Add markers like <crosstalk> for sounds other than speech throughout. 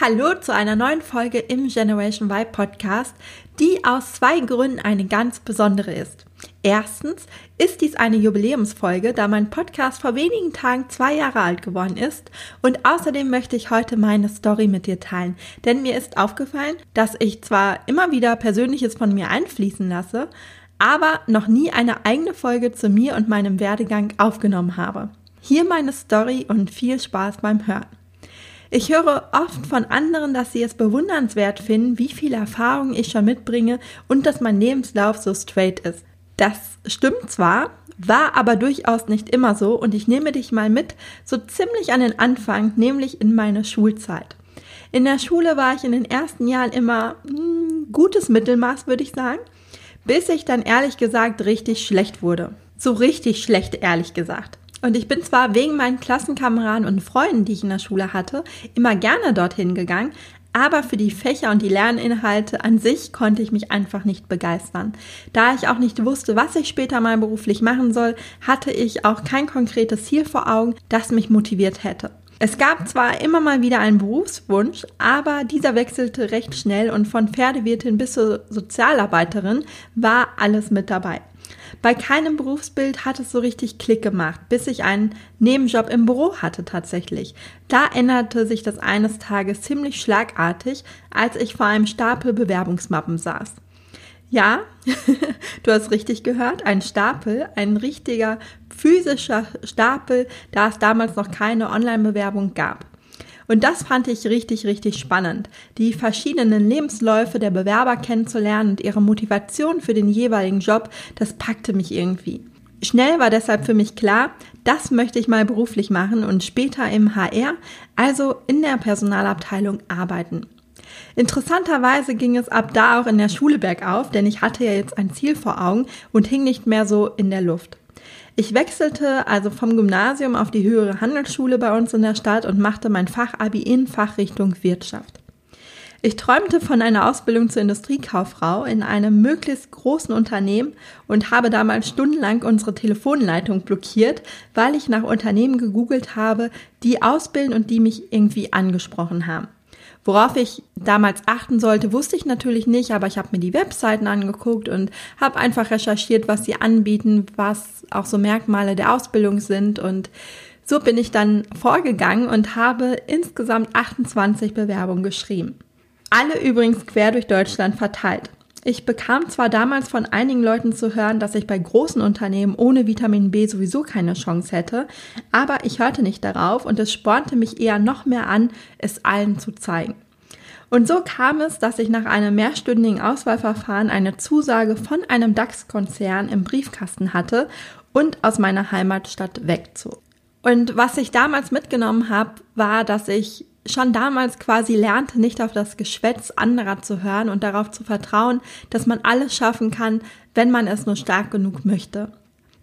Hallo zu einer neuen Folge im Generation Y Podcast, die aus zwei Gründen eine ganz besondere ist. Erstens ist dies eine Jubiläumsfolge, da mein Podcast vor wenigen Tagen zwei Jahre alt geworden ist und außerdem möchte ich heute meine Story mit dir teilen, denn mir ist aufgefallen, dass ich zwar immer wieder Persönliches von mir einfließen lasse, aber noch nie eine eigene Folge zu mir und meinem Werdegang aufgenommen habe. Hier meine Story und viel Spaß beim Hören. Ich höre oft von anderen, dass sie es bewundernswert finden, wie viel Erfahrung ich schon mitbringe und dass mein Lebenslauf so straight ist. Das stimmt zwar, war aber durchaus nicht immer so und ich nehme dich mal mit so ziemlich an den Anfang, nämlich in meine Schulzeit. In der Schule war ich in den ersten Jahren immer hm, gutes Mittelmaß, würde ich sagen, bis ich dann ehrlich gesagt richtig schlecht wurde. So richtig schlecht, ehrlich gesagt. Und ich bin zwar wegen meinen Klassenkameraden und Freunden, die ich in der Schule hatte, immer gerne dorthin gegangen, aber für die Fächer und die Lerninhalte an sich konnte ich mich einfach nicht begeistern. Da ich auch nicht wusste, was ich später mal beruflich machen soll, hatte ich auch kein konkretes Ziel vor Augen, das mich motiviert hätte. Es gab zwar immer mal wieder einen Berufswunsch, aber dieser wechselte recht schnell und von Pferdewirtin bis zur Sozialarbeiterin war alles mit dabei. Bei keinem Berufsbild hat es so richtig Klick gemacht, bis ich einen Nebenjob im Büro hatte tatsächlich. Da änderte sich das eines Tages ziemlich schlagartig, als ich vor einem Stapel Bewerbungsmappen saß. Ja, <laughs> du hast richtig gehört, ein Stapel, ein richtiger physischer Stapel, da es damals noch keine Online-Bewerbung gab. Und das fand ich richtig, richtig spannend, die verschiedenen Lebensläufe der Bewerber kennenzulernen und ihre Motivation für den jeweiligen Job, das packte mich irgendwie. Schnell war deshalb für mich klar, das möchte ich mal beruflich machen und später im HR, also in der Personalabteilung arbeiten. Interessanterweise ging es ab da auch in der Schule bergauf, denn ich hatte ja jetzt ein Ziel vor Augen und hing nicht mehr so in der Luft. Ich wechselte also vom Gymnasium auf die höhere Handelsschule bei uns in der Stadt und machte mein Fachabi in Fachrichtung Wirtschaft. Ich träumte von einer Ausbildung zur Industriekauffrau in einem möglichst großen Unternehmen und habe damals stundenlang unsere Telefonleitung blockiert, weil ich nach Unternehmen gegoogelt habe, die ausbilden und die mich irgendwie angesprochen haben. Worauf ich damals achten sollte, wusste ich natürlich nicht, aber ich habe mir die Webseiten angeguckt und habe einfach recherchiert, was sie anbieten, was auch so Merkmale der Ausbildung sind und so bin ich dann vorgegangen und habe insgesamt 28 Bewerbungen geschrieben. Alle übrigens quer durch Deutschland verteilt. Ich bekam zwar damals von einigen Leuten zu hören, dass ich bei großen Unternehmen ohne Vitamin B sowieso keine Chance hätte, aber ich hörte nicht darauf und es spornte mich eher noch mehr an, es allen zu zeigen. Und so kam es, dass ich nach einem mehrstündigen Auswahlverfahren eine Zusage von einem DAX-Konzern im Briefkasten hatte und aus meiner Heimatstadt wegzog. Und was ich damals mitgenommen habe, war, dass ich schon damals quasi lernte, nicht auf das Geschwätz anderer zu hören und darauf zu vertrauen, dass man alles schaffen kann, wenn man es nur stark genug möchte.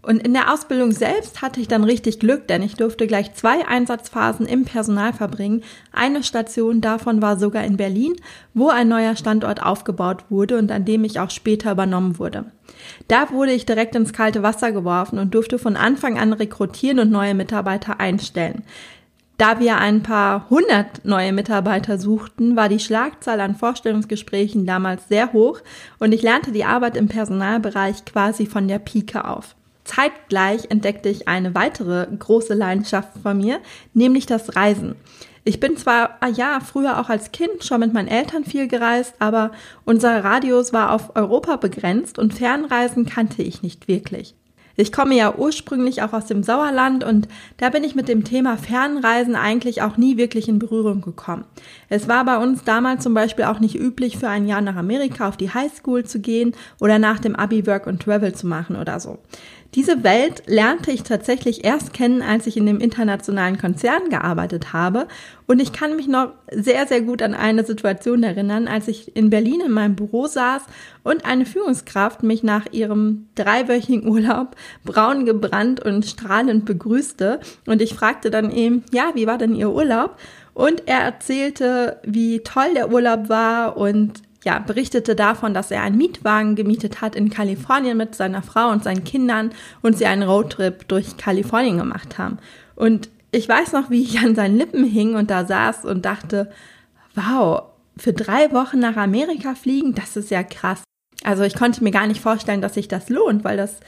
Und in der Ausbildung selbst hatte ich dann richtig Glück, denn ich durfte gleich zwei Einsatzphasen im Personal verbringen. Eine Station davon war sogar in Berlin, wo ein neuer Standort aufgebaut wurde und an dem ich auch später übernommen wurde. Da wurde ich direkt ins kalte Wasser geworfen und durfte von Anfang an rekrutieren und neue Mitarbeiter einstellen. Da wir ein paar hundert neue Mitarbeiter suchten, war die Schlagzahl an Vorstellungsgesprächen damals sehr hoch und ich lernte die Arbeit im Personalbereich quasi von der Pike auf. Zeitgleich entdeckte ich eine weitere große Leidenschaft von mir, nämlich das Reisen. Ich bin zwar, ah ja, früher auch als Kind schon mit meinen Eltern viel gereist, aber unser Radius war auf Europa begrenzt und Fernreisen kannte ich nicht wirklich. Ich komme ja ursprünglich auch aus dem Sauerland und da bin ich mit dem Thema Fernreisen eigentlich auch nie wirklich in Berührung gekommen. Es war bei uns damals zum Beispiel auch nicht üblich, für ein Jahr nach Amerika auf die Highschool zu gehen oder nach dem Abi Work und Travel zu machen oder so. Diese Welt lernte ich tatsächlich erst kennen, als ich in dem internationalen Konzern gearbeitet habe. Und ich kann mich noch sehr, sehr gut an eine Situation erinnern, als ich in Berlin in meinem Büro saß und eine Führungskraft mich nach ihrem dreiwöchigen Urlaub braun gebrannt und strahlend begrüßte. Und ich fragte dann eben, ja, wie war denn Ihr Urlaub? Und er erzählte, wie toll der Urlaub war und ja, berichtete davon, dass er einen Mietwagen gemietet hat in Kalifornien mit seiner Frau und seinen Kindern und sie einen Roadtrip durch Kalifornien gemacht haben. Und ich weiß noch, wie ich an seinen Lippen hing und da saß und dachte, wow, für drei Wochen nach Amerika fliegen, das ist ja krass. Also ich konnte mir gar nicht vorstellen, dass sich das lohnt, weil das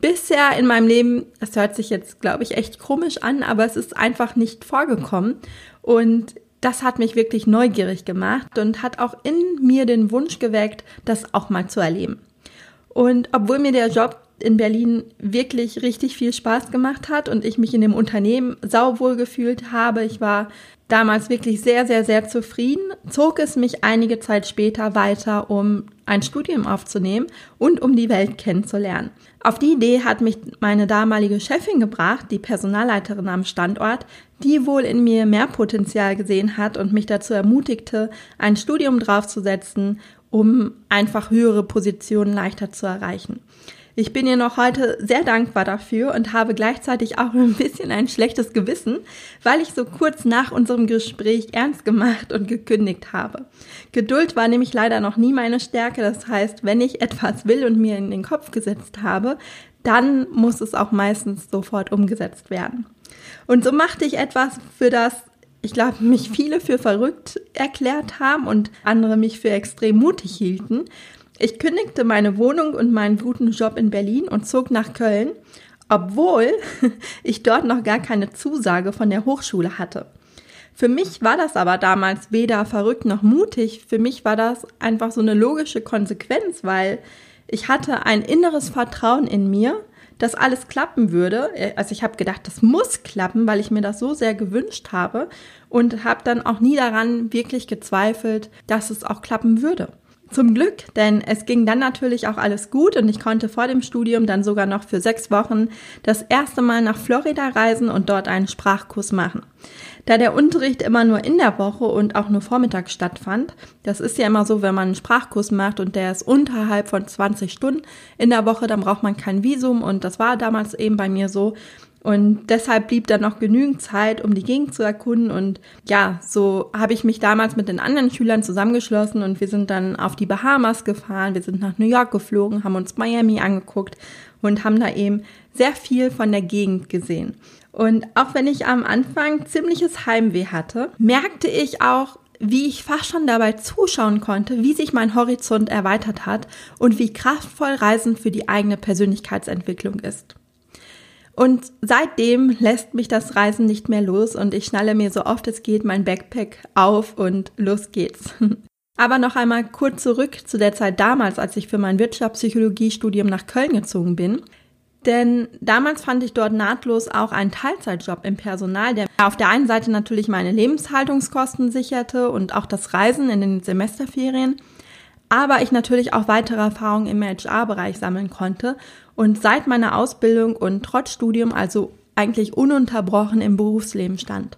bisher in meinem Leben, das hört sich jetzt, glaube ich, echt komisch an, aber es ist einfach nicht vorgekommen. Und das hat mich wirklich neugierig gemacht und hat auch in mir den Wunsch geweckt, das auch mal zu erleben. Und obwohl mir der Job in Berlin wirklich richtig viel Spaß gemacht hat und ich mich in dem Unternehmen sauwohl gefühlt habe, ich war damals wirklich sehr, sehr, sehr zufrieden, zog es mich einige Zeit später weiter, um ein Studium aufzunehmen und um die Welt kennenzulernen. Auf die Idee hat mich meine damalige Chefin gebracht, die Personalleiterin am Standort, die wohl in mir mehr Potenzial gesehen hat und mich dazu ermutigte, ein Studium draufzusetzen, um einfach höhere Positionen leichter zu erreichen. Ich bin ihr noch heute sehr dankbar dafür und habe gleichzeitig auch ein bisschen ein schlechtes Gewissen, weil ich so kurz nach unserem Gespräch ernst gemacht und gekündigt habe. Geduld war nämlich leider noch nie meine Stärke. Das heißt, wenn ich etwas will und mir in den Kopf gesetzt habe, dann muss es auch meistens sofort umgesetzt werden. Und so machte ich etwas, für das ich glaube, mich viele für verrückt erklärt haben und andere mich für extrem mutig hielten. Ich kündigte meine Wohnung und meinen guten Job in Berlin und zog nach Köln, obwohl <laughs> ich dort noch gar keine Zusage von der Hochschule hatte. Für mich war das aber damals weder verrückt noch mutig. Für mich war das einfach so eine logische Konsequenz, weil ich hatte ein inneres Vertrauen in mir, dass alles klappen würde. Also ich habe gedacht, das muss klappen, weil ich mir das so sehr gewünscht habe und habe dann auch nie daran wirklich gezweifelt, dass es auch klappen würde. Zum Glück, denn es ging dann natürlich auch alles gut und ich konnte vor dem Studium dann sogar noch für sechs Wochen das erste Mal nach Florida reisen und dort einen Sprachkurs machen. Da der Unterricht immer nur in der Woche und auch nur vormittags stattfand, das ist ja immer so, wenn man einen Sprachkurs macht und der ist unterhalb von 20 Stunden in der Woche, dann braucht man kein Visum und das war damals eben bei mir so. Und deshalb blieb dann noch genügend Zeit, um die Gegend zu erkunden. Und ja, so habe ich mich damals mit den anderen Schülern zusammengeschlossen und wir sind dann auf die Bahamas gefahren, wir sind nach New York geflogen, haben uns Miami angeguckt und haben da eben sehr viel von der Gegend gesehen. Und auch wenn ich am Anfang ziemliches Heimweh hatte, merkte ich auch, wie ich fast schon dabei zuschauen konnte, wie sich mein Horizont erweitert hat und wie kraftvoll Reisen für die eigene Persönlichkeitsentwicklung ist. Und seitdem lässt mich das Reisen nicht mehr los und ich schnalle mir so oft es geht mein Backpack auf und los geht's. <laughs> Aber noch einmal kurz zurück zu der Zeit damals, als ich für mein Wirtschaftspsychologiestudium nach Köln gezogen bin. Denn damals fand ich dort nahtlos auch einen Teilzeitjob im Personal, der auf der einen Seite natürlich meine Lebenshaltungskosten sicherte und auch das Reisen in den Semesterferien, aber ich natürlich auch weitere Erfahrungen im HR-Bereich sammeln konnte und seit meiner Ausbildung und trotz Studium also eigentlich ununterbrochen im Berufsleben stand.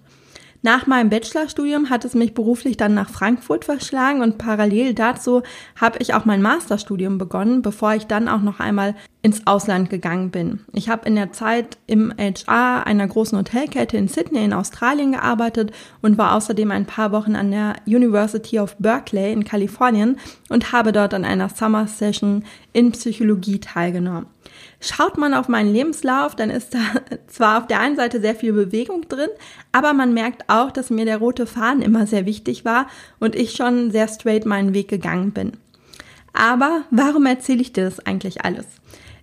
Nach meinem Bachelorstudium hat es mich beruflich dann nach Frankfurt verschlagen und parallel dazu habe ich auch mein Masterstudium begonnen, bevor ich dann auch noch einmal ins Ausland gegangen bin. Ich habe in der Zeit im HR einer großen Hotelkette in Sydney in Australien gearbeitet und war außerdem ein paar Wochen an der University of Berkeley in Kalifornien und habe dort an einer Summer Session in Psychologie teilgenommen. Schaut man auf meinen Lebenslauf, dann ist da <laughs> zwar auf der einen Seite sehr viel Bewegung drin, aber man merkt auch, dass mir der rote Faden immer sehr wichtig war und ich schon sehr straight meinen Weg gegangen bin. Aber warum erzähle ich dir das eigentlich alles?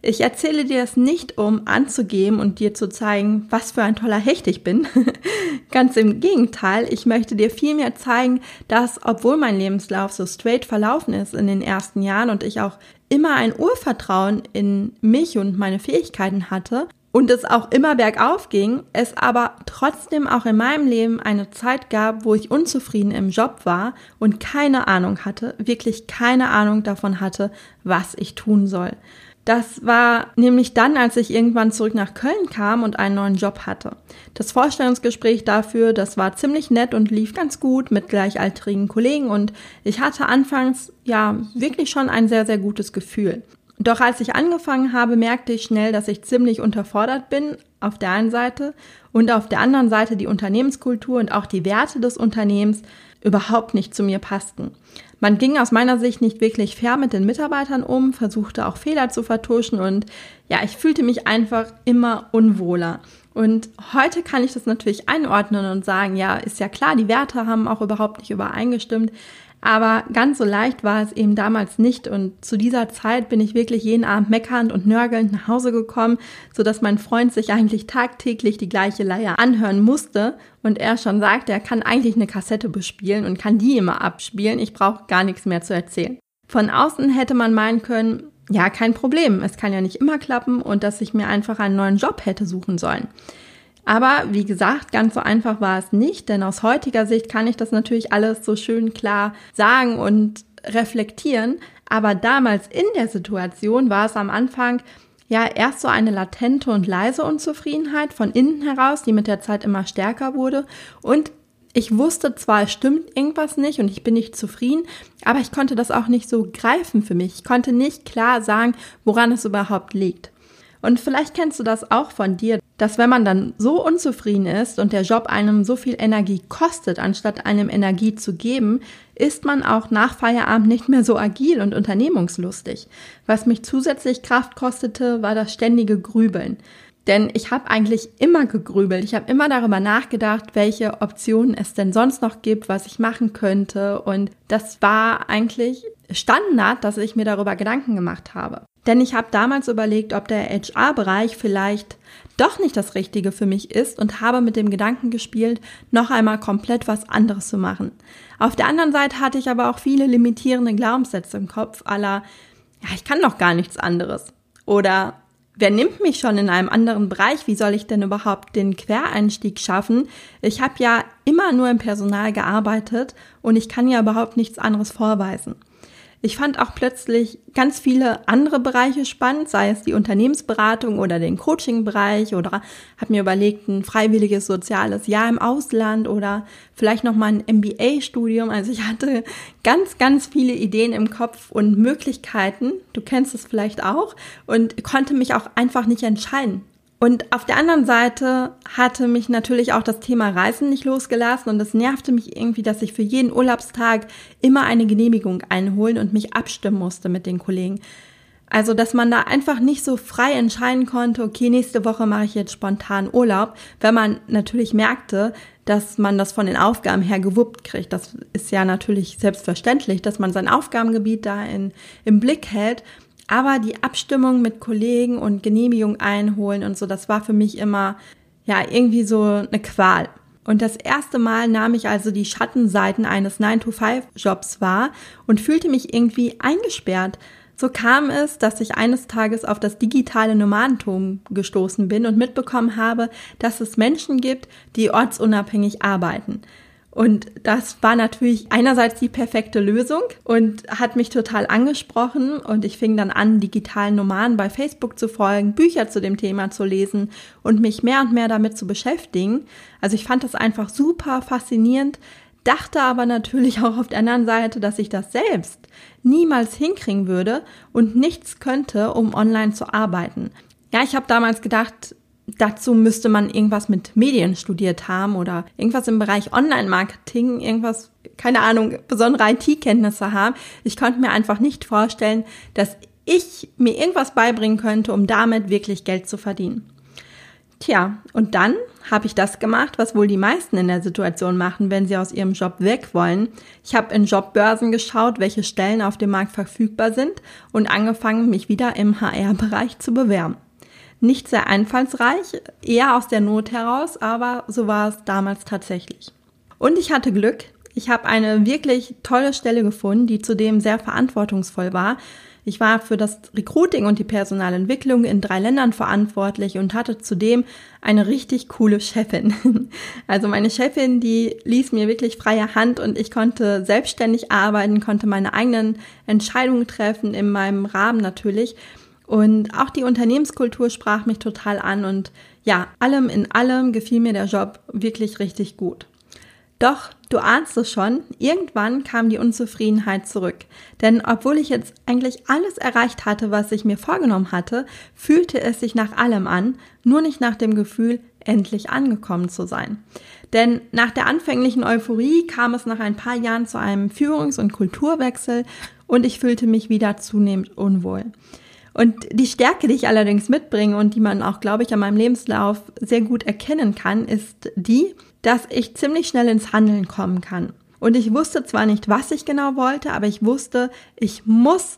Ich erzähle dir das nicht, um anzugeben und dir zu zeigen, was für ein toller Hecht ich bin. <laughs> Ganz im Gegenteil, ich möchte dir vielmehr zeigen, dass, obwohl mein Lebenslauf so straight verlaufen ist in den ersten Jahren und ich auch immer ein Urvertrauen in mich und meine Fähigkeiten hatte, und es auch immer bergauf ging, es aber trotzdem auch in meinem Leben eine Zeit gab, wo ich unzufrieden im Job war und keine Ahnung hatte, wirklich keine Ahnung davon hatte, was ich tun soll. Das war nämlich dann, als ich irgendwann zurück nach Köln kam und einen neuen Job hatte. Das Vorstellungsgespräch dafür, das war ziemlich nett und lief ganz gut mit gleichaltrigen Kollegen und ich hatte anfangs ja wirklich schon ein sehr, sehr gutes Gefühl. Doch als ich angefangen habe, merkte ich schnell, dass ich ziemlich unterfordert bin, auf der einen Seite, und auf der anderen Seite die Unternehmenskultur und auch die Werte des Unternehmens überhaupt nicht zu mir passten. Man ging aus meiner Sicht nicht wirklich fair mit den Mitarbeitern um, versuchte auch Fehler zu vertuschen und ja, ich fühlte mich einfach immer unwohler. Und heute kann ich das natürlich einordnen und sagen, ja, ist ja klar, die Werte haben auch überhaupt nicht übereingestimmt. Aber ganz so leicht war es eben damals nicht. Und zu dieser Zeit bin ich wirklich jeden Abend meckernd und nörgelnd nach Hause gekommen, so dass mein Freund sich eigentlich tagtäglich die gleiche Leier anhören musste. Und er schon sagte, er kann eigentlich eine Kassette bespielen und kann die immer abspielen. Ich brauche gar nichts mehr zu erzählen. Von außen hätte man meinen können, ja, kein Problem. Es kann ja nicht immer klappen und dass ich mir einfach einen neuen Job hätte suchen sollen. Aber wie gesagt, ganz so einfach war es nicht, denn aus heutiger Sicht kann ich das natürlich alles so schön klar sagen und reflektieren. Aber damals in der Situation war es am Anfang ja erst so eine latente und leise Unzufriedenheit von innen heraus, die mit der Zeit immer stärker wurde. Und ich wusste zwar, es stimmt irgendwas nicht und ich bin nicht zufrieden, aber ich konnte das auch nicht so greifen für mich. Ich konnte nicht klar sagen, woran es überhaupt liegt. Und vielleicht kennst du das auch von dir, dass wenn man dann so unzufrieden ist und der Job einem so viel Energie kostet, anstatt einem Energie zu geben, ist man auch nach Feierabend nicht mehr so agil und unternehmungslustig. Was mich zusätzlich Kraft kostete, war das ständige Grübeln. Denn ich habe eigentlich immer gegrübelt. Ich habe immer darüber nachgedacht, welche Optionen es denn sonst noch gibt, was ich machen könnte. Und das war eigentlich Standard, dass ich mir darüber Gedanken gemacht habe. Denn ich habe damals überlegt, ob der HR-Bereich vielleicht doch nicht das Richtige für mich ist und habe mit dem Gedanken gespielt, noch einmal komplett was anderes zu machen. Auf der anderen Seite hatte ich aber auch viele limitierende Glaubenssätze im Kopf, aller, ja, ich kann doch gar nichts anderes. Oder wer nimmt mich schon in einem anderen Bereich? Wie soll ich denn überhaupt den Quereinstieg schaffen? Ich habe ja immer nur im Personal gearbeitet und ich kann ja überhaupt nichts anderes vorweisen. Ich fand auch plötzlich ganz viele andere Bereiche spannend, sei es die Unternehmensberatung oder den Coaching-Bereich oder habe mir überlegt, ein freiwilliges soziales Jahr im Ausland oder vielleicht noch mal ein MBA-Studium. Also ich hatte ganz, ganz viele Ideen im Kopf und Möglichkeiten. Du kennst es vielleicht auch und konnte mich auch einfach nicht entscheiden. Und auf der anderen Seite hatte mich natürlich auch das Thema Reisen nicht losgelassen und es nervte mich irgendwie, dass ich für jeden Urlaubstag immer eine Genehmigung einholen und mich abstimmen musste mit den Kollegen. Also, dass man da einfach nicht so frei entscheiden konnte, okay, nächste Woche mache ich jetzt spontan Urlaub, wenn man natürlich merkte, dass man das von den Aufgaben her gewuppt kriegt. Das ist ja natürlich selbstverständlich, dass man sein Aufgabengebiet da in, im Blick hält. Aber die Abstimmung mit Kollegen und Genehmigung einholen und so, das war für mich immer, ja, irgendwie so eine Qual. Und das erste Mal nahm ich also die Schattenseiten eines 9-to-5-Jobs wahr und fühlte mich irgendwie eingesperrt. So kam es, dass ich eines Tages auf das digitale Nomadentum gestoßen bin und mitbekommen habe, dass es Menschen gibt, die ortsunabhängig arbeiten. Und das war natürlich einerseits die perfekte Lösung und hat mich total angesprochen. Und ich fing dann an, digitalen Nomaden bei Facebook zu folgen, Bücher zu dem Thema zu lesen und mich mehr und mehr damit zu beschäftigen. Also ich fand das einfach super faszinierend, dachte aber natürlich <laughs> auch auf der anderen Seite, dass ich das selbst niemals hinkriegen würde und nichts könnte, um online zu arbeiten. Ja, ich habe damals gedacht, dazu müsste man irgendwas mit Medien studiert haben oder irgendwas im Bereich Online-Marketing, irgendwas, keine Ahnung, besondere IT-Kenntnisse haben. Ich konnte mir einfach nicht vorstellen, dass ich mir irgendwas beibringen könnte, um damit wirklich Geld zu verdienen. Tja, und dann habe ich das gemacht, was wohl die meisten in der Situation machen, wenn sie aus ihrem Job weg wollen. Ich habe in Jobbörsen geschaut, welche Stellen auf dem Markt verfügbar sind und angefangen, mich wieder im HR-Bereich zu bewerben. Nicht sehr einfallsreich, eher aus der Not heraus, aber so war es damals tatsächlich. Und ich hatte Glück. Ich habe eine wirklich tolle Stelle gefunden, die zudem sehr verantwortungsvoll war. Ich war für das Recruiting und die Personalentwicklung in drei Ländern verantwortlich und hatte zudem eine richtig coole Chefin. <laughs> Also meine Chefin, die ließ mir wirklich freie Hand und ich konnte selbstständig arbeiten, konnte meine eigenen Entscheidungen treffen, in meinem Rahmen natürlich. Und auch die Unternehmenskultur sprach mich total an und ja, allem in allem gefiel mir der Job wirklich richtig gut. Doch, du ahnst es schon, irgendwann kam die Unzufriedenheit zurück. Denn obwohl ich jetzt eigentlich alles erreicht hatte, was ich mir vorgenommen hatte, fühlte es sich nach allem an, nur nicht nach dem Gefühl, endlich angekommen zu sein. Denn nach der anfänglichen Euphorie kam es nach ein paar Jahren zu einem Führungs- und Kulturwechsel und ich fühlte mich wieder zunehmend unwohl. Und die Stärke, die ich allerdings mitbringe und die man auch, glaube ich, an meinem Lebenslauf sehr gut erkennen kann, ist die, dass ich ziemlich schnell ins Handeln kommen kann. Und ich wusste zwar nicht, was ich genau wollte, aber ich wusste, ich muss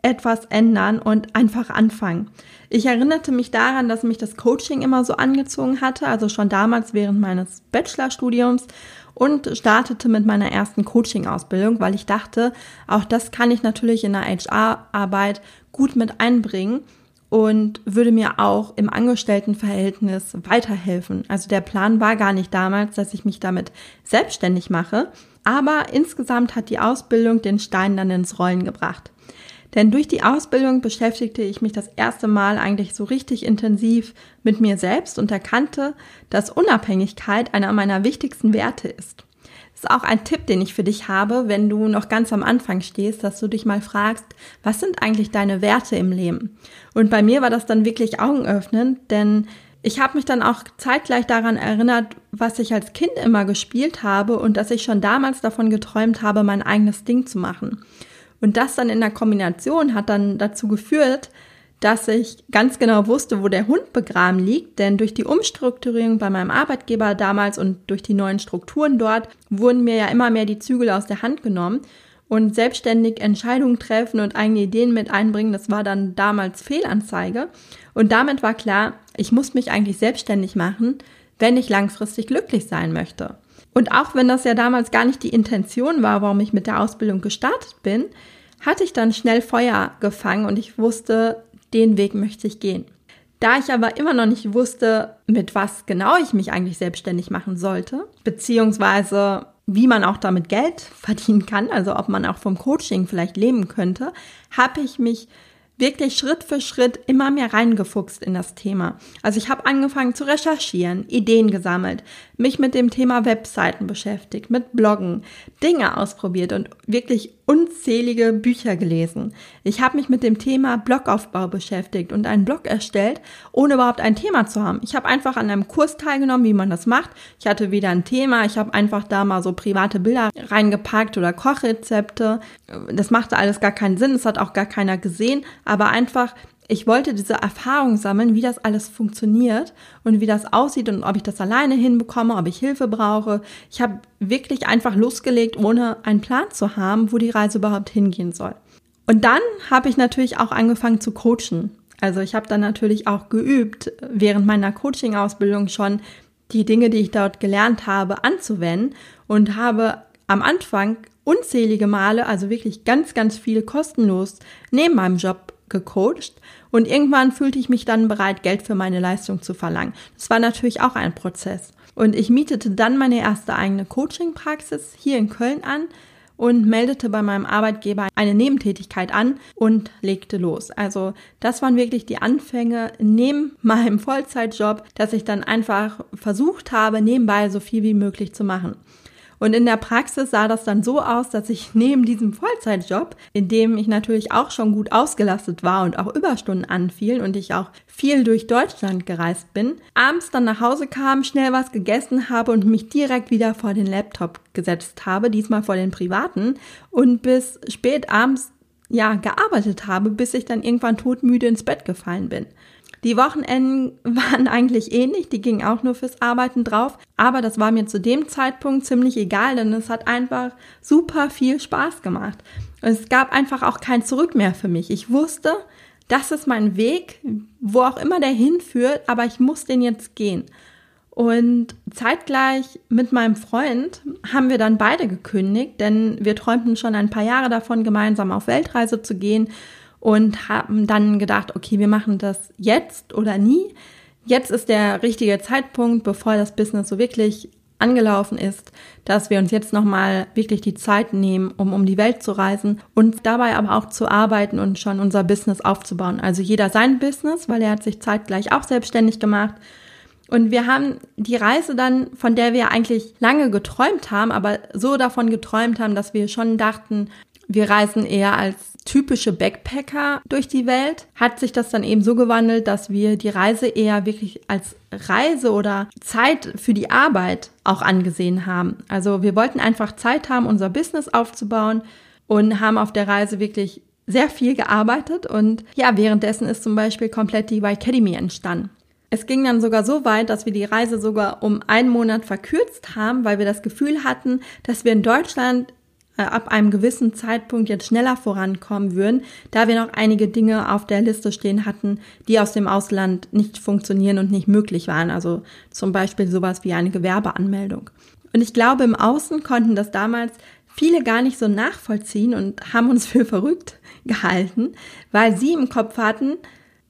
etwas ändern und einfach anfangen. Ich erinnerte mich daran, dass mich das Coaching immer so angezogen hatte, also schon damals während meines Bachelorstudiums und startete mit meiner ersten Coaching-Ausbildung, weil ich dachte, auch das kann ich natürlich in der HR-Arbeit gut mit einbringen und würde mir auch im Angestelltenverhältnis weiterhelfen. Also der Plan war gar nicht damals, dass ich mich damit selbstständig mache, aber insgesamt hat die Ausbildung den Stein dann ins Rollen gebracht. Denn durch die Ausbildung beschäftigte ich mich das erste Mal eigentlich so richtig intensiv mit mir selbst und erkannte, dass Unabhängigkeit einer meiner wichtigsten Werte ist ist auch ein Tipp, den ich für dich habe, wenn du noch ganz am Anfang stehst, dass du dich mal fragst, was sind eigentlich deine Werte im Leben? Und bei mir war das dann wirklich augenöffnend, denn ich habe mich dann auch zeitgleich daran erinnert, was ich als Kind immer gespielt habe und dass ich schon damals davon geträumt habe, mein eigenes Ding zu machen. Und das dann in der Kombination hat dann dazu geführt, dass ich ganz genau wusste, wo der Hund begraben liegt, denn durch die Umstrukturierung bei meinem Arbeitgeber damals und durch die neuen Strukturen dort wurden mir ja immer mehr die Zügel aus der Hand genommen. Und selbstständig Entscheidungen treffen und eigene Ideen mit einbringen, das war dann damals Fehlanzeige. Und damit war klar, ich muss mich eigentlich selbstständig machen, wenn ich langfristig glücklich sein möchte. Und auch wenn das ja damals gar nicht die Intention war, warum ich mit der Ausbildung gestartet bin, hatte ich dann schnell Feuer gefangen und ich wusste, den Weg möchte ich gehen. Da ich aber immer noch nicht wusste, mit was genau ich mich eigentlich selbstständig machen sollte, beziehungsweise wie man auch damit Geld <laughs> verdienen kann, also ob man auch vom Coaching vielleicht leben könnte, habe ich mich wirklich Schritt für Schritt immer mehr reingefuchst in das Thema. Also ich habe angefangen zu recherchieren, Ideen gesammelt, mich mit dem Thema Webseiten beschäftigt, mit Bloggen, Dinge ausprobiert und wirklich unzählige Bücher gelesen. Ich habe mich mit dem Thema Blogaufbau beschäftigt und einen Blog erstellt, ohne überhaupt ein Thema zu haben. Ich habe einfach an einem Kurs teilgenommen, wie man das macht. Ich hatte wieder ein Thema, ich habe einfach da mal so private Bilder reingepackt oder Kochrezepte. Das machte alles gar keinen Sinn, es hat auch gar keiner gesehen, aber einfach ich wollte diese Erfahrung sammeln, wie das alles funktioniert und wie das aussieht und ob ich das alleine hinbekomme, ob ich Hilfe brauche. Ich habe wirklich einfach losgelegt, ohne einen Plan zu haben, wo die Reise überhaupt hingehen soll. Und dann habe ich natürlich auch angefangen zu coachen. Also ich habe dann natürlich auch geübt, während meiner Coaching-Ausbildung schon die Dinge, die ich dort gelernt habe, anzuwenden und habe am Anfang unzählige Male, also wirklich ganz, ganz viel kostenlos neben meinem Job gecoacht und irgendwann fühlte ich mich dann bereit, Geld für meine Leistung zu verlangen. Das war natürlich auch ein Prozess. Und ich mietete dann meine erste eigene Coaching-Praxis hier in Köln an und meldete bei meinem Arbeitgeber eine Nebentätigkeit an und legte los. Also das waren wirklich die Anfänge neben <laughs> meinem Vollzeitjob, dass ich dann einfach versucht habe, nebenbei so viel wie möglich zu machen. Und in der Praxis sah das dann so aus, dass ich neben diesem Vollzeitjob, in dem ich natürlich auch schon gut ausgelastet war und auch Überstunden anfielen und ich auch viel durch Deutschland gereist bin, abends dann nach Hause kam, schnell was gegessen habe und mich direkt wieder vor den Laptop gesetzt habe, diesmal vor den privaten und bis spät abends ja gearbeitet habe, bis ich dann irgendwann todmüde ins Bett gefallen bin. Die Wochenenden <laughs> waren eigentlich ähnlich, die gingen auch nur fürs Arbeiten drauf, aber das war mir zu dem Zeitpunkt ziemlich egal, denn es hat einfach super viel Spaß gemacht. Und es gab einfach auch kein Zurück mehr für mich. Ich wusste, das ist mein Weg, wo auch immer der hinführt, aber ich muss den jetzt gehen. Und zeitgleich mit meinem Freund haben wir dann beide gekündigt, denn wir träumten schon ein paar Jahre davon, gemeinsam auf Weltreise zu gehen und haben dann gedacht, okay, wir machen das jetzt oder nie. Jetzt ist der richtige Zeitpunkt, bevor das Business so wirklich angelaufen ist, dass wir uns jetzt nochmal wirklich die Zeit nehmen, um um die Welt zu reisen und dabei aber auch zu arbeiten und schon unser Business aufzubauen. Also jeder sein Business, weil er hat sich zeitgleich auch selbstständig gemacht und wir haben die Reise dann, von der wir eigentlich lange geträumt haben, aber so davon geträumt haben, dass wir schon dachten, wir reisen eher als typische Backpacker durch die Welt, hat sich das dann eben so gewandelt, dass wir die Reise eher wirklich als Reise oder Zeit für die Arbeit auch angesehen haben. Also wir wollten einfach Zeit haben, unser Business aufzubauen und haben auf der Reise wirklich sehr viel gearbeitet und ja, währenddessen ist zum Beispiel komplett die Y Academy entstanden. Es ging dann sogar so weit, dass wir die Reise sogar um einen Monat verkürzt haben, weil wir das Gefühl hatten, dass wir in Deutschland ab einem gewissen Zeitpunkt jetzt schneller vorankommen würden, da wir noch einige Dinge auf der Liste stehen hatten, die aus dem Ausland nicht funktionieren und nicht möglich waren. Also zum Beispiel sowas wie eine Gewerbeanmeldung. Und ich glaube, im Außen konnten das damals viele gar nicht so nachvollziehen und haben uns <laughs> für verrückt gehalten, weil sie im Kopf hatten,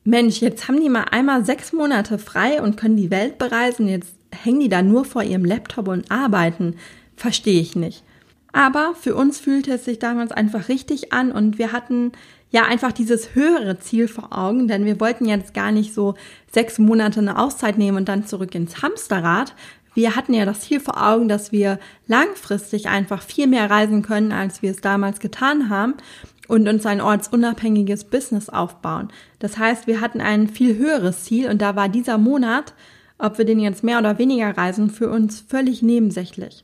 Mensch, jetzt haben die mal einmal sechs Monate frei und können die Welt bereisen. Jetzt hängen die da nur vor ihrem Laptop und arbeiten. Verstehe ich nicht. Aber für uns fühlte es sich damals einfach richtig an und wir hatten ja einfach dieses höhere Ziel vor Augen, denn wir wollten jetzt gar nicht so sechs Monate eine Auszeit nehmen und dann zurück ins Hamsterrad. Wir hatten ja das Ziel vor Augen, dass wir langfristig einfach viel mehr reisen können, als wir es damals getan haben und uns ein ortsunabhängiges Business aufbauen. Das heißt, wir hatten ein viel höheres Ziel und da war dieser Monat, ob wir den jetzt mehr oder weniger reisen, für uns völlig nebensächlich.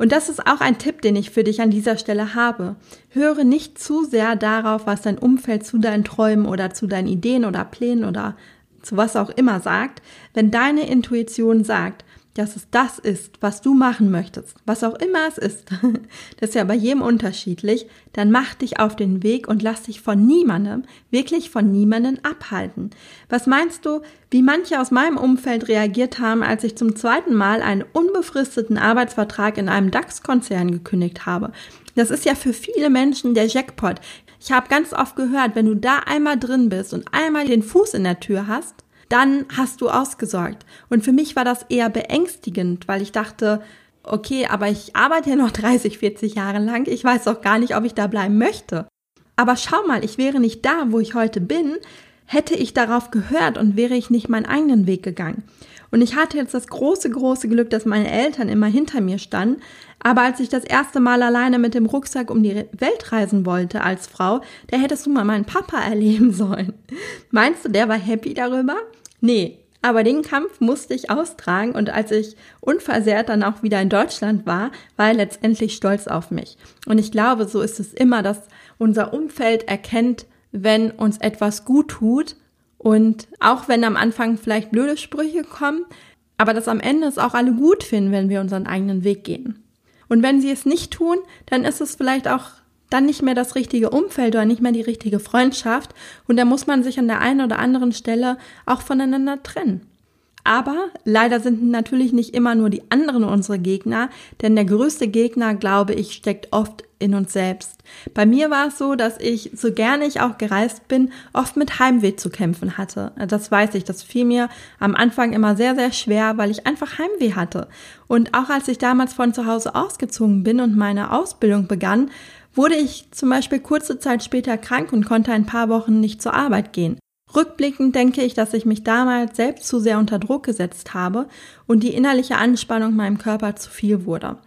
Und das ist auch ein Tipp, den ich für dich an dieser Stelle habe. Höre nicht zu sehr darauf, was dein Umfeld zu deinen Träumen oder zu deinen Ideen oder Plänen oder zu was auch immer sagt. Wenn deine Intuition sagt, dass es das ist, was du machen möchtest, was auch immer es ist, <laughs> das ist ja bei jedem unterschiedlich, dann mach dich auf den Weg und lass dich von niemandem, wirklich von niemandem abhalten. Was meinst du, wie manche aus meinem Umfeld reagiert haben, als ich zum zweiten Mal einen unbefristeten Arbeitsvertrag in einem DAX-Konzern gekündigt habe? Das ist ja für viele Menschen der Jackpot. Ich habe ganz oft gehört, wenn du da einmal drin bist und einmal den Fuß in der Tür hast, dann hast du ausgesorgt. Und für mich war das eher beängstigend, weil ich dachte, okay, aber ich arbeite ja noch <laughs> 30, 40 Jahre lang. Ich weiß auch gar nicht, ob ich da bleiben möchte. Aber schau mal, ich wäre nicht da, wo ich heute bin, hätte ich darauf gehört und wäre ich nicht meinen eigenen Weg gegangen. Und ich hatte jetzt das große, große Glück, dass meine Eltern immer hinter mir standen. Aber als ich das erste Mal alleine mit dem Rucksack um die Welt reisen wollte als Frau, da hättest du mal meinen Papa <laughs> erleben sollen. Meinst du, der war happy darüber? Nee, aber den Kampf musste ich austragen und als ich unversehrt dann auch wieder in Deutschland war, war er letztendlich stolz auf mich. Und ich glaube, so ist es immer, dass unser Umfeld erkennt, wenn uns etwas gut tut und auch wenn am Anfang vielleicht blöde Sprüche kommen, aber dass am Ende es auch alle gut finden, wenn wir unseren eigenen Weg gehen. Und wenn sie es nicht tun, dann ist es vielleicht auch dann nicht mehr das richtige Umfeld oder nicht mehr die richtige Freundschaft und da muss man sich an der einen oder anderen Stelle auch voneinander trennen. Aber leider sind natürlich nicht immer nur die anderen unsere Gegner, denn der größte Gegner, glaube ich, steckt oft in uns selbst. Bei mir war es so, dass ich, so gerne ich auch gereist bin, oft mit Heimweh zu kämpfen hatte. Das weiß ich, das fiel mir am Anfang immer sehr, sehr schwer, weil ich einfach Heimweh hatte. Und auch als ich damals von zu Hause ausgezogen bin und meine Ausbildung begann, wurde ich zum Beispiel kurze Zeit später krank und konnte ein paar Wochen nicht zur Arbeit gehen. Rückblickend denke ich, dass ich mich damals selbst zu sehr unter Druck gesetzt habe und die innerliche Anspannung meinem Körper zu viel wurde.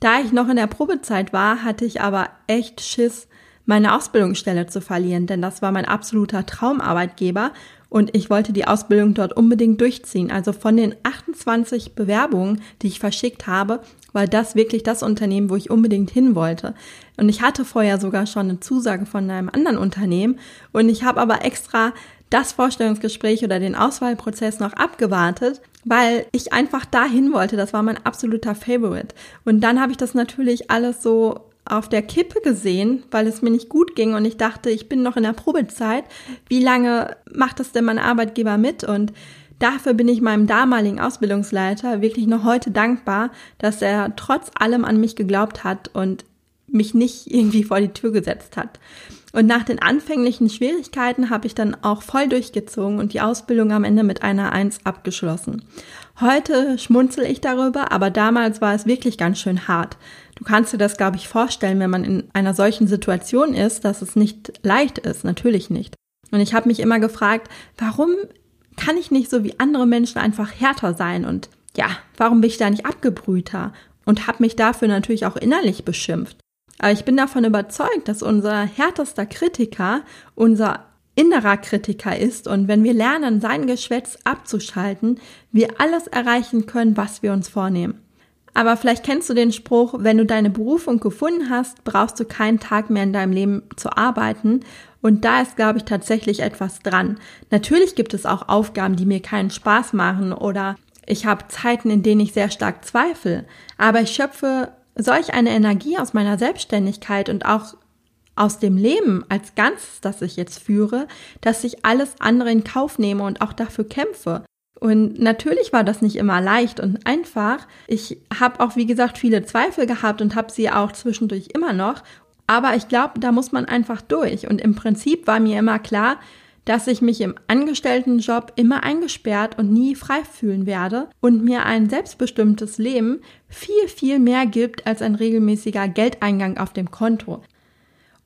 Da ich noch in der Probezeit war, hatte ich aber echt Schiss, meine Ausbildungsstelle zu verlieren, denn das war mein absoluter Traumarbeitgeber und ich wollte die Ausbildung dort unbedingt durchziehen. Also von den 28 Bewerbungen, die ich verschickt habe, war das wirklich das Unternehmen, wo ich unbedingt hin wollte. Und ich hatte vorher sogar schon eine Zusage von einem anderen Unternehmen und ich habe aber extra das Vorstellungsgespräch oder den Auswahlprozess noch abgewartet, weil ich einfach dahin wollte. Das war mein absoluter Favorite. Und dann habe ich das natürlich alles so auf der Kippe gesehen, weil es mir nicht gut ging und ich dachte, ich bin noch in der Probezeit. Wie lange macht das denn mein Arbeitgeber mit? Und dafür bin ich meinem damaligen Ausbildungsleiter wirklich noch heute dankbar, dass er trotz allem an mich geglaubt hat und mich nicht <laughs> irgendwie vor die Tür gesetzt hat. Und nach den anfänglichen Schwierigkeiten habe ich dann auch voll durchgezogen und die Ausbildung am Ende mit einer Eins abgeschlossen. Heute schmunzel ich darüber, aber damals war es wirklich ganz schön hart. Du kannst dir das, glaube ich, vorstellen, wenn man in einer solchen Situation ist, dass es nicht leicht ist. Natürlich nicht. Und ich habe mich immer gefragt, warum kann ich nicht so wie andere Menschen einfach härter sein? Und ja, warum bin ich da nicht abgebrühter? Und habe mich dafür natürlich auch innerlich beschimpft. Aber ich bin davon überzeugt, dass unser härtester Kritiker unser innerer Kritiker ist und wenn wir lernen, sein Geschwätz abzuschalten, wir alles erreichen können, was wir uns vornehmen. Aber vielleicht kennst du den Spruch, wenn du deine Berufung gefunden hast, brauchst du keinen Tag mehr in deinem Leben zu arbeiten. Und da ist, glaube ich, tatsächlich etwas dran. Natürlich gibt es auch Aufgaben, die mir keinen Spaß machen oder ich habe Zeiten, in denen ich sehr stark zweifle. Aber ich schöpfe solch eine Energie aus meiner Selbstständigkeit und auch aus dem Leben als Ganzes, das ich jetzt führe, dass ich alles andere in Kauf nehme und auch dafür kämpfe. Und natürlich war das nicht immer leicht und einfach. Ich habe auch, wie gesagt, viele Zweifel gehabt und habe sie auch zwischendurch immer noch. Aber ich glaube, da muss man einfach durch. Und im Prinzip war mir immer klar, dass ich mich im Angestelltenjob immer eingesperrt und nie frei fühlen werde und mir ein selbstbestimmtes Leben viel, viel mehr gibt als ein regelmäßiger Geldeingang auf dem Konto.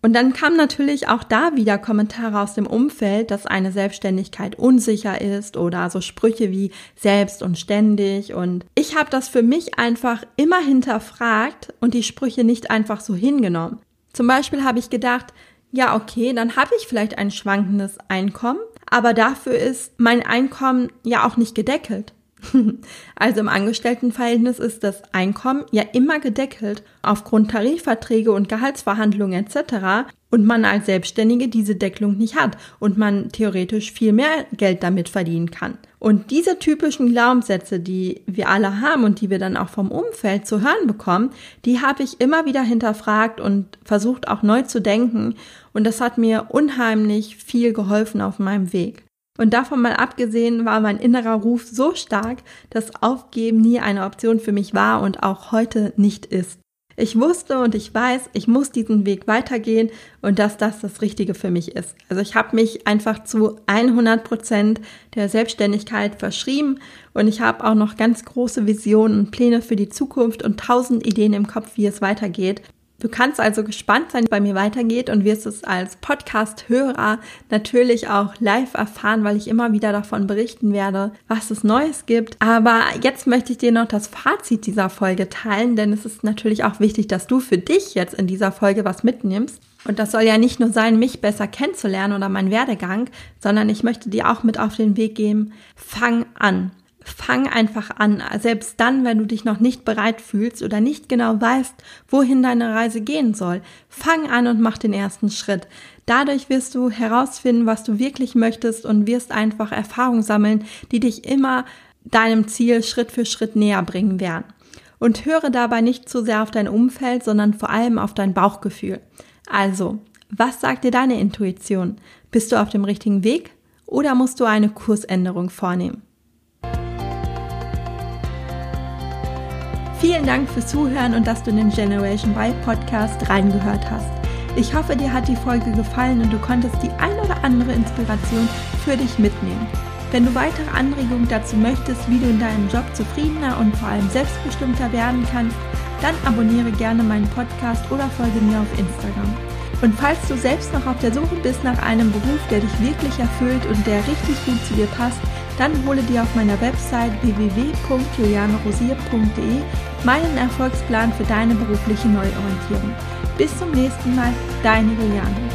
Und dann kam natürlich auch da wieder Kommentare aus dem Umfeld, dass eine Selbstständigkeit unsicher ist oder so Sprüche wie selbst und ständig. Und ich habe das für mich einfach immer hinterfragt und die Sprüche nicht einfach so hingenommen. Zum Beispiel habe ich gedacht, ja, okay, dann habe ich vielleicht ein schwankendes Einkommen, aber dafür ist mein Einkommen ja auch nicht gedeckelt. <laughs> Also im Angestelltenverhältnis ist das Einkommen ja immer gedeckelt aufgrund Tarifverträge und Gehaltsverhandlungen etc. und man als Selbstständige diese Deckelung nicht hat und man theoretisch viel mehr Geld damit verdienen kann. Und diese typischen Glaubenssätze, die wir alle haben und die wir dann auch vom Umfeld zu hören bekommen, die habe ich immer wieder hinterfragt und versucht auch neu zu denken und das hat mir unheimlich viel geholfen auf meinem Weg. Und davon mal abgesehen war mein innerer Ruf so stark, dass Aufgeben nie eine Option für mich war und auch heute nicht ist. Ich wusste und ich weiß, ich muss diesen Weg weitergehen und dass das das Richtige für mich ist. Also ich habe mich einfach zu 100 Prozent der Selbstständigkeit verschrieben und ich habe auch noch ganz große Visionen und Pläne für die Zukunft und tausend Ideen im Kopf, wie es weitergeht. Du kannst also gespannt sein, wie bei mir weitergeht und wirst es als Podcast-Hörer natürlich auch live erfahren, weil ich immer wieder davon berichten werde, was es Neues gibt. Aber jetzt möchte ich dir noch das Fazit dieser Folge teilen, denn es ist natürlich auch wichtig, dass du für dich jetzt in dieser Folge was mitnimmst. Und das soll ja nicht nur sein, mich besser kennenzulernen oder mein Werdegang, sondern ich möchte dir auch mit auf den Weg geben, fang an fang einfach an, selbst dann, wenn du dich noch nicht bereit fühlst oder nicht genau weißt, wohin deine Reise gehen soll. Fang an und mach den ersten Schritt. Dadurch wirst du herausfinden, was du wirklich möchtest und wirst einfach Erfahrungen sammeln, die dich immer deinem Ziel Schritt für Schritt näher bringen werden. Und höre dabei nicht zu sehr auf dein Umfeld, sondern vor allem auf dein Bauchgefühl. Also, was sagt dir deine Intuition? Bist du auf dem richtigen Weg oder musst du eine Kursänderung vornehmen? Vielen Dank fürs Zuhören und dass du in den Generation Y Podcast reingehört hast. Ich hoffe, dir hat die Folge gefallen und du konntest die ein oder andere Inspiration für dich mitnehmen. Wenn du weitere Anregungen dazu möchtest, wie du in deinem Job zufriedener und vor allem selbstbestimmter werden kannst, dann abonniere gerne meinen Podcast oder folge mir auf Instagram. Und falls du selbst noch auf der Suche bist nach einem Beruf, der dich wirklich erfüllt und der richtig gut zu dir passt, dann hole dir auf meiner Website www.julianerosier.de meinen Erfolgsplan für deine berufliche Neuorientierung. Bis zum nächsten Mal, deine Juliane.